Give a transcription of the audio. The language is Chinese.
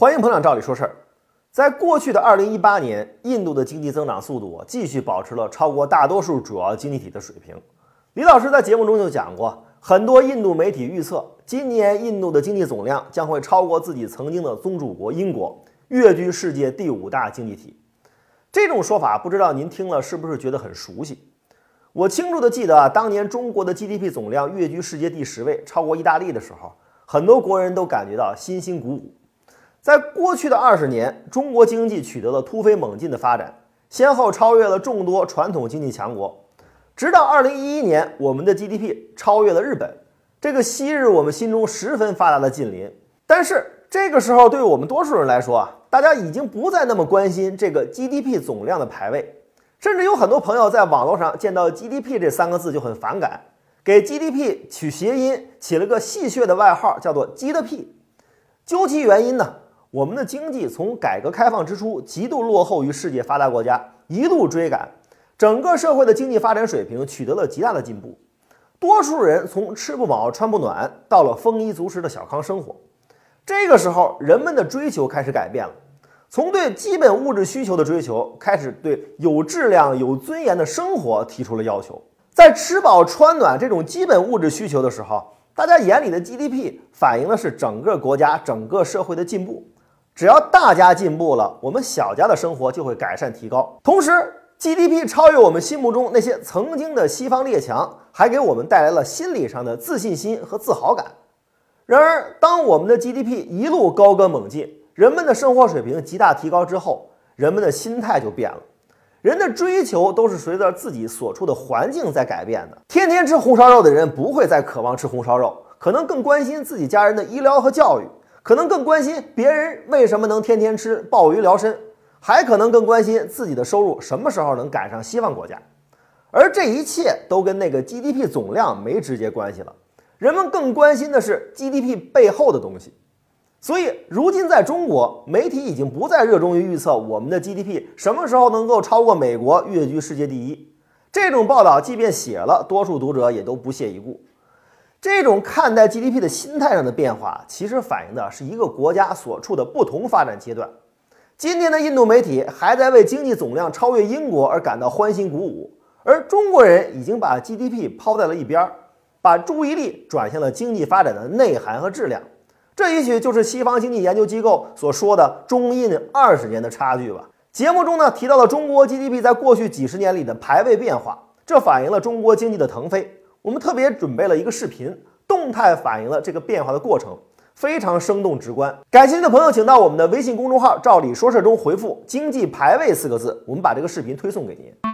欢迎捧场，照理说事儿。在过去的2018年，印度的经济增长速度继续保持了超过大多数主要经济体的水平。李老师在节目中就讲过，很多印度媒体预测，今年印度的经济总量将会超过自己曾经的宗主国英国，跃居世界第五大经济体。这种说法，不知道您听了是不是觉得很熟悉？我清楚的记得啊，当年中国的 GDP 总量跃居世界第十位，超过意大利的时候，很多国人都感觉到欣欣鼓舞。在过去的二十年，中国经济取得了突飞猛进的发展，先后超越了众多传统经济强国。直到二零一一年，我们的 GDP 超越了日本，这个昔日我们心中十分发达的近邻。但是这个时候，对我们多数人来说啊，大家已经不再那么关心这个 GDP 总量的排位，甚至有很多朋友在网络上见到 GDP 这三个字就很反感，给 GDP 取谐音，起了个戏谑的外号，叫做“鸡的屁”。究其原因呢？我们的经济从改革开放之初极度落后于世界发达国家，一路追赶，整个社会的经济发展水平取得了极大的进步。多数人从吃不饱穿不暖到了丰衣足食的小康生活。这个时候，人们的追求开始改变了，从对基本物质需求的追求，开始对有质量、有尊严的生活提出了要求。在吃饱穿暖这种基本物质需求的时候，大家眼里的 GDP 反映的是整个国家、整个社会的进步。只要大家进步了，我们小家的生活就会改善提高。同时，GDP 超越我们心目中那些曾经的西方列强，还给我们带来了心理上的自信心和自豪感。然而，当我们的 GDP 一路高歌猛进，人们的生活水平极大提高之后，人们的心态就变了。人的追求都是随着自己所处的环境在改变的。天天吃红烧肉的人不会再渴望吃红烧肉，可能更关心自己家人的医疗和教育。可能更关心别人为什么能天天吃鲍鱼疗身，还可能更关心自己的收入什么时候能赶上西方国家，而这一切都跟那个 GDP 总量没直接关系了。人们更关心的是 GDP 背后的东西。所以，如今在中国，媒体已经不再热衷于预测我们的 GDP 什么时候能够超过美国，跃居世界第一。这种报道即便写了，多数读者也都不屑一顾。这种看待 GDP 的心态上的变化，其实反映的是一个国家所处的不同发展阶段。今天的印度媒体还在为经济总量超越英国而感到欢欣鼓舞，而中国人已经把 GDP 抛在了一边，把注意力转向了经济发展的内涵和质量。这也许就是西方经济研究机构所说的中印二十年的差距吧。节目中呢提到了中国 GDP 在过去几十年里的排位变化，这反映了中国经济的腾飞。我们特别准备了一个视频，动态反映了这个变化的过程，非常生动直观。感兴趣的朋友，请到我们的微信公众号“照理说事”中回复“经济排位”四个字，我们把这个视频推送给您。